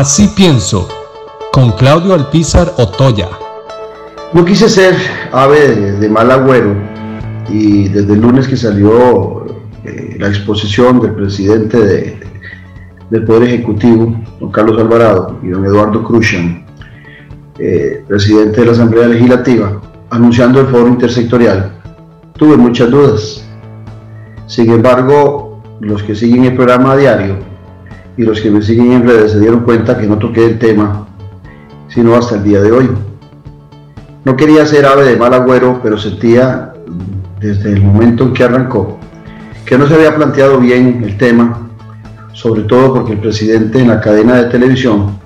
Así pienso, con Claudio Alpizar Otoya. No quise ser ave de, mal agüero y desde el lunes que salió eh, la exposición del presidente del Poder Ejecutivo, don Carlos Alvarado y don Eduardo Cruzan, eh, presidente de la Asamblea Legislativa, anunciando el foro intersectorial, tuve muchas dudas. Sin embargo, los que siguen el programa a diario y los que me siguen en redes se dieron cuenta que no toqué el tema, sino hasta el día de hoy. No quería ser ave de mal agüero, pero sentía desde el momento en que arrancó que no se había planteado bien el tema, sobre todo porque el presidente en la cadena de televisión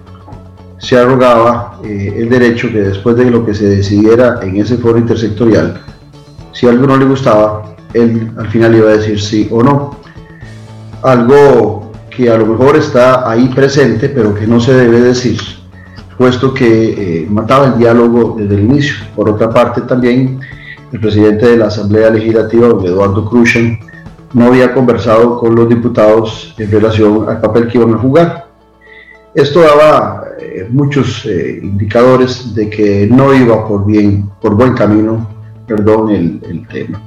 se arrogaba eh, el derecho que después de lo que se decidiera en ese foro intersectorial, si algo no le gustaba, él al final iba a decir sí o no. Algo que a lo mejor está ahí presente, pero que no se debe decir, puesto que eh, mataba el diálogo desde el inicio. Por otra parte, también el presidente de la Asamblea Legislativa, Eduardo Cruzan, no había conversado con los diputados en relación al papel que iban a jugar. Esto daba eh, muchos eh, indicadores de que no iba por bien, por buen camino, perdón, el, el tema.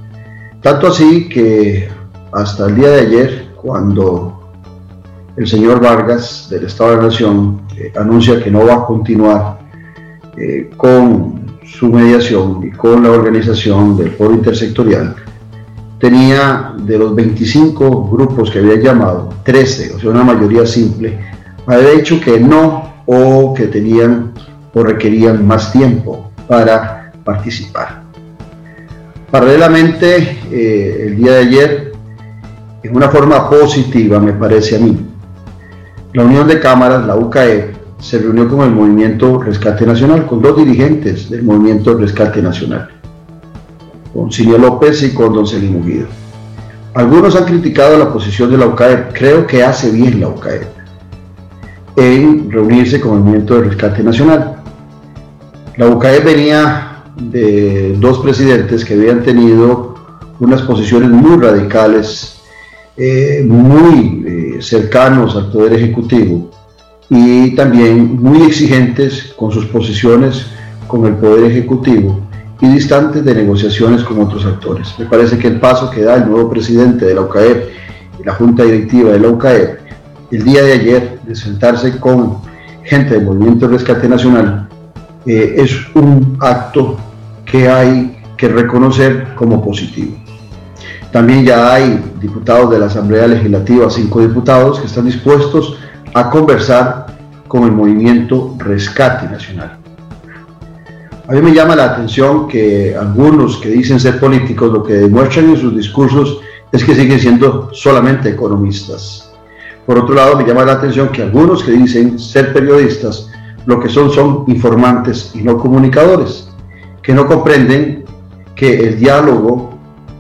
Tanto así que hasta el día de ayer, cuando el señor Vargas del Estado de la Nación eh, anuncia que no va a continuar eh, con su mediación y con la organización del foro intersectorial, tenía de los 25 grupos que había llamado, 13, o sea, una mayoría simple, había dicho que no o que tenían o requerían más tiempo para participar. Paralelamente, eh, el día de ayer, en una forma positiva, me parece a mí, la Unión de Cámaras, la UCAE, se reunió con el Movimiento Rescate Nacional, con dos dirigentes del Movimiento Rescate Nacional, con Silvia López y con Don Celino Guido. Algunos han criticado la posición de la UCAE, creo que hace bien la UCAE en reunirse con el Movimiento de Rescate Nacional. La UCAE venía de dos presidentes que habían tenido unas posiciones muy radicales eh, muy cercanos al Poder Ejecutivo y también muy exigentes con sus posiciones con el Poder Ejecutivo y distantes de negociaciones con otros actores. Me parece que el paso que da el nuevo presidente de la UCAEP y la Junta Directiva de la UCAEP el día de ayer de sentarse con gente del Movimiento Rescate Nacional eh, es un acto que hay que reconocer como positivo. También ya hay diputados de la Asamblea Legislativa, cinco diputados, que están dispuestos a conversar con el movimiento Rescate Nacional. A mí me llama la atención que algunos que dicen ser políticos lo que demuestran en sus discursos es que siguen siendo solamente economistas. Por otro lado, me llama la atención que algunos que dicen ser periodistas lo que son son informantes y no comunicadores, que no comprenden que el diálogo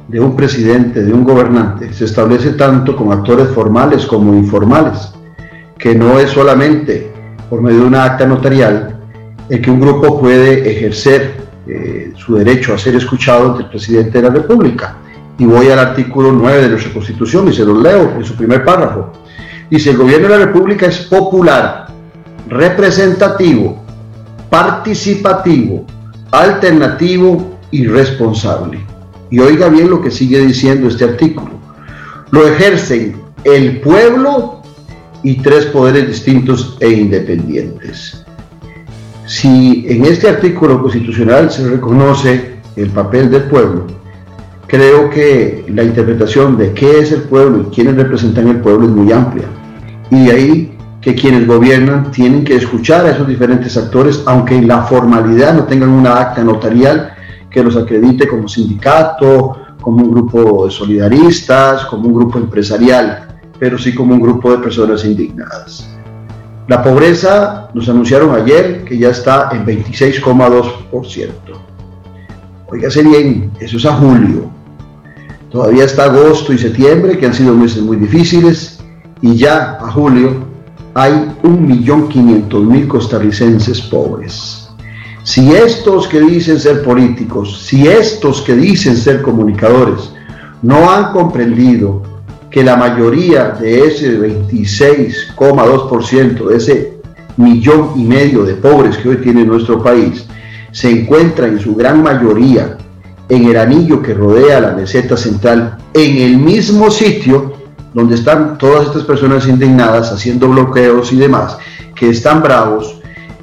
de un presidente, de un gobernante, se establece tanto con actores formales como informales, que no es solamente por medio de una acta notarial el que un grupo puede ejercer eh, su derecho a ser escuchado ante el presidente de la República. Y voy al artículo 9 de nuestra Constitución y se lo leo en su primer párrafo. Dice, el gobierno de la República es popular, representativo, participativo, alternativo y responsable. Y oiga bien lo que sigue diciendo este artículo. Lo ejercen el pueblo y tres poderes distintos e independientes. Si en este artículo constitucional se reconoce el papel del pueblo, creo que la interpretación de qué es el pueblo y quiénes representan el pueblo es muy amplia. Y ahí que quienes gobiernan tienen que escuchar a esos diferentes actores, aunque en la formalidad no tengan una acta notarial que los acredite como sindicato, como un grupo de solidaristas, como un grupo empresarial, pero sí como un grupo de personas indignadas. La pobreza, nos anunciaron ayer que ya está en 26,2%. Oígase bien, eso es a julio. Todavía está agosto y septiembre, que han sido meses muy difíciles, y ya a julio hay 1.500.000 costarricenses pobres. Si estos que dicen ser políticos, si estos que dicen ser comunicadores, no han comprendido que la mayoría de ese 26,2%, de ese millón y medio de pobres que hoy tiene nuestro país se encuentra en su gran mayoría en el anillo que rodea la meseta central, en el mismo sitio donde están todas estas personas indignadas haciendo bloqueos y demás, que están bravos,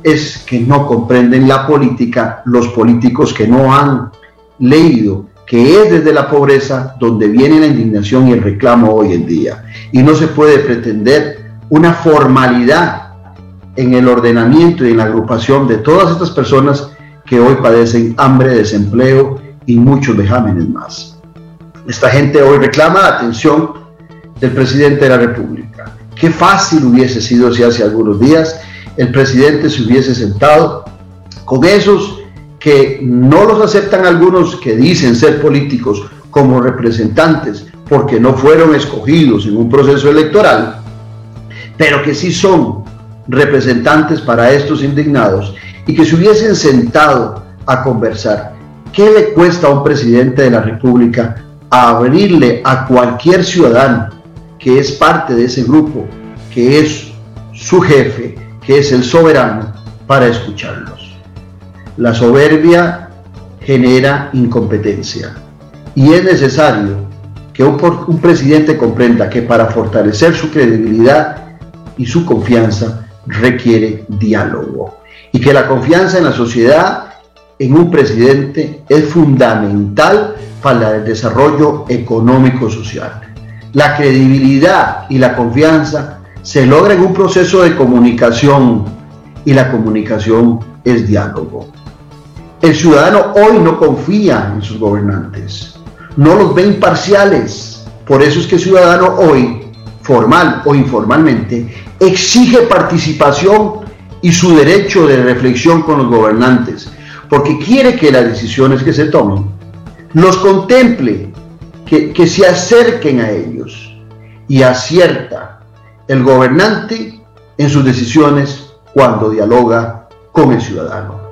es que no comprenden la política, los políticos que no han leído que es desde la pobreza donde viene la indignación y el reclamo hoy en día. Y no se puede pretender una formalidad en el ordenamiento y en la agrupación de todas estas personas que hoy padecen hambre, desempleo y muchos vejámenes más. Esta gente hoy reclama la atención del presidente de la República. Qué fácil hubiese sido si hace algunos días el presidente se hubiese sentado con esos que no los aceptan algunos que dicen ser políticos como representantes porque no fueron escogidos en un proceso electoral, pero que sí son representantes para estos indignados y que se hubiesen sentado a conversar. ¿Qué le cuesta a un presidente de la República abrirle a cualquier ciudadano que es parte de ese grupo, que es su jefe, que es el soberano, para escucharlos? La soberbia genera incompetencia y es necesario que un, un, presidente comprenda que para fortalecer su credibilidad y su confianza requiere diálogo y que la confianza en la sociedad en un presidente es fundamental para el desarrollo económico-social. La credibilidad y la confianza se logra en un proceso de comunicación y la comunicación es diálogo. El ciudadano hoy no confía en sus gobernantes, no los ve imparciales. Por eso es que el ciudadano hoy, formal o informalmente, exige participación y su derecho de reflexión con los gobernantes, porque quiere que las decisiones que se tomen los contemple, que, que se acerquen a ellos y acierta el gobernante en sus decisiones cuando dialoga con el ciudadano.